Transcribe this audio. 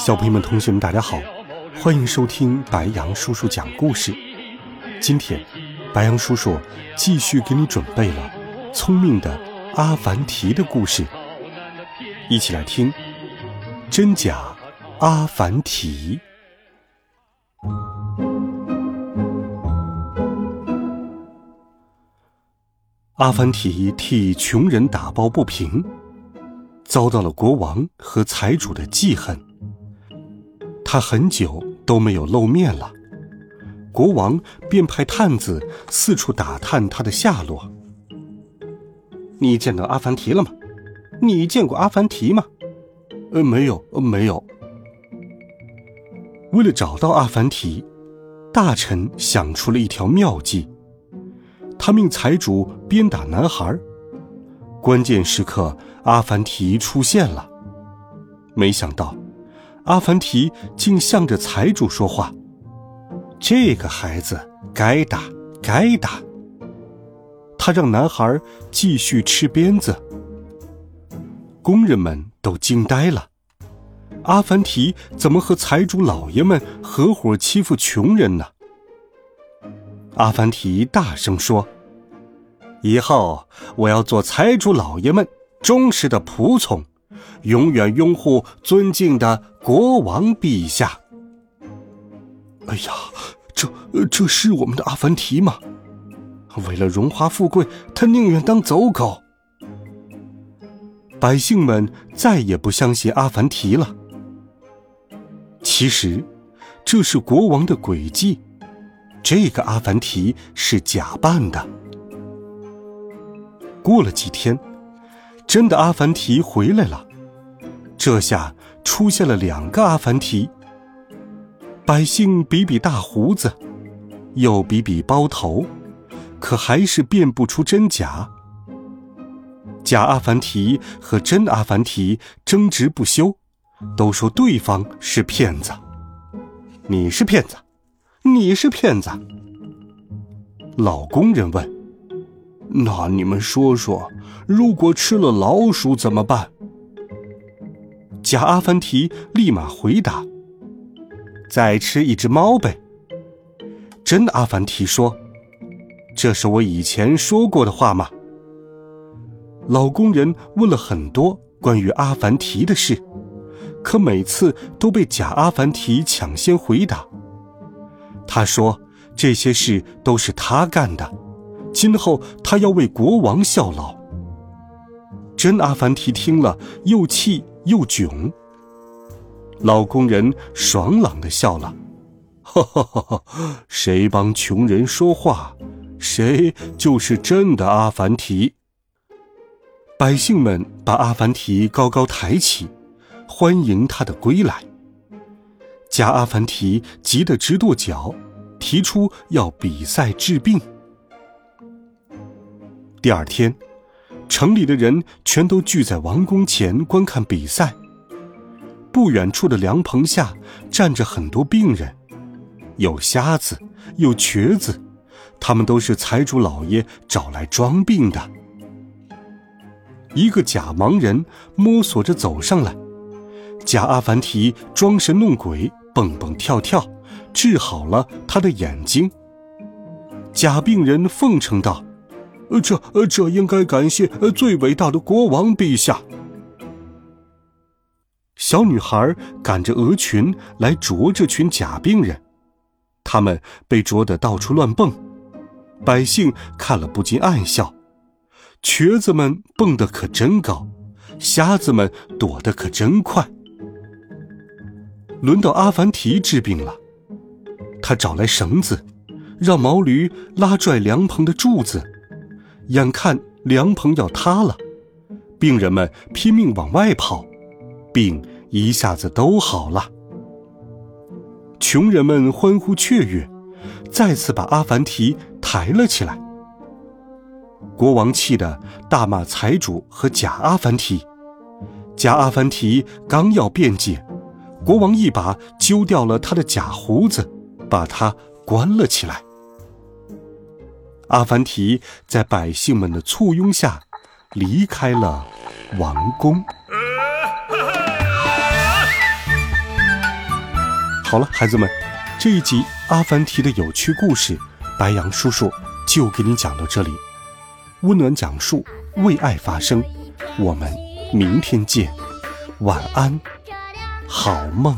小朋友们、同学们，大家好，欢迎收听白羊叔叔讲故事。今天，白羊叔叔继续给你准备了聪明的阿凡提的故事，一起来听真假阿凡提。阿凡提替穷人打抱不平，遭到了国王和财主的记恨。他很久都没有露面了，国王便派探子四处打探他的下落。你见到阿凡提了吗？你见过阿凡提吗？呃，没有，呃没有。为了找到阿凡提，大臣想出了一条妙计。他命财主鞭打男孩。关键时刻，阿凡提出现了，没想到。阿凡提竟向着财主说话：“这个孩子该打，该打。”他让男孩继续吃鞭子。工人们都惊呆了：阿凡提怎么和财主老爷们合伙欺负穷人呢？阿凡提大声说：“以后我要做财主老爷们忠实的仆从。”永远拥护、尊敬的国王陛下。哎呀，这这是我们的阿凡提吗？为了荣华富贵，他宁愿当走狗。百姓们再也不相信阿凡提了。其实，这是国王的诡计。这个阿凡提是假扮的。过了几天，真的阿凡提回来了。这下出现了两个阿凡提。百姓比比大胡子，又比比包头，可还是辨不出真假。假阿凡提和真阿凡提争执不休，都说对方是骗子。你是骗子，你是骗子。老工人问：“那你们说说，如果吃了老鼠怎么办？”假阿凡提立马回答：“再吃一只猫呗。”真阿凡提说：“这是我以前说过的话吗？”老工人问了很多关于阿凡提的事，可每次都被假阿凡提抢先回答。他说：“这些事都是他干的，今后他要为国王效劳。”真阿凡提听了，又气。又囧。老工人爽朗的笑了，哈哈哈哈！谁帮穷人说话，谁就是真的阿凡提。百姓们把阿凡提高高抬起，欢迎他的归来。假阿凡提急得直跺脚，提出要比赛治病。第二天。城里的人全都聚在王宫前观看比赛。不远处的凉棚下站着很多病人，有瞎子，有瘸子，他们都是财主老爷找来装病的。一个假盲人摸索着走上来，假阿凡提装神弄鬼，蹦蹦跳跳，治好了他的眼睛。假病人奉承道。呃，这呃，这应该感谢最伟大的国王陛下。小女孩赶着鹅群来啄这群假病人，他们被啄得到处乱蹦，百姓看了不禁暗笑。瘸子们蹦得可真高，瞎子们躲得可真快。轮到阿凡提治病了，他找来绳子，让毛驴拉拽凉棚的柱子。眼看凉棚要塌了，病人们拼命往外跑，病一下子都好了。穷人们欢呼雀跃，再次把阿凡提抬了起来。国王气得大骂财主和假阿凡提。假阿凡提刚要辩解，国王一把揪掉了他的假胡子，把他关了起来。阿凡提在百姓们的簇拥下离开了王宫。好了，孩子们，这一集阿凡提的有趣故事，白杨叔叔就给你讲到这里。温暖讲述，为爱发声。我们明天见，晚安，好梦。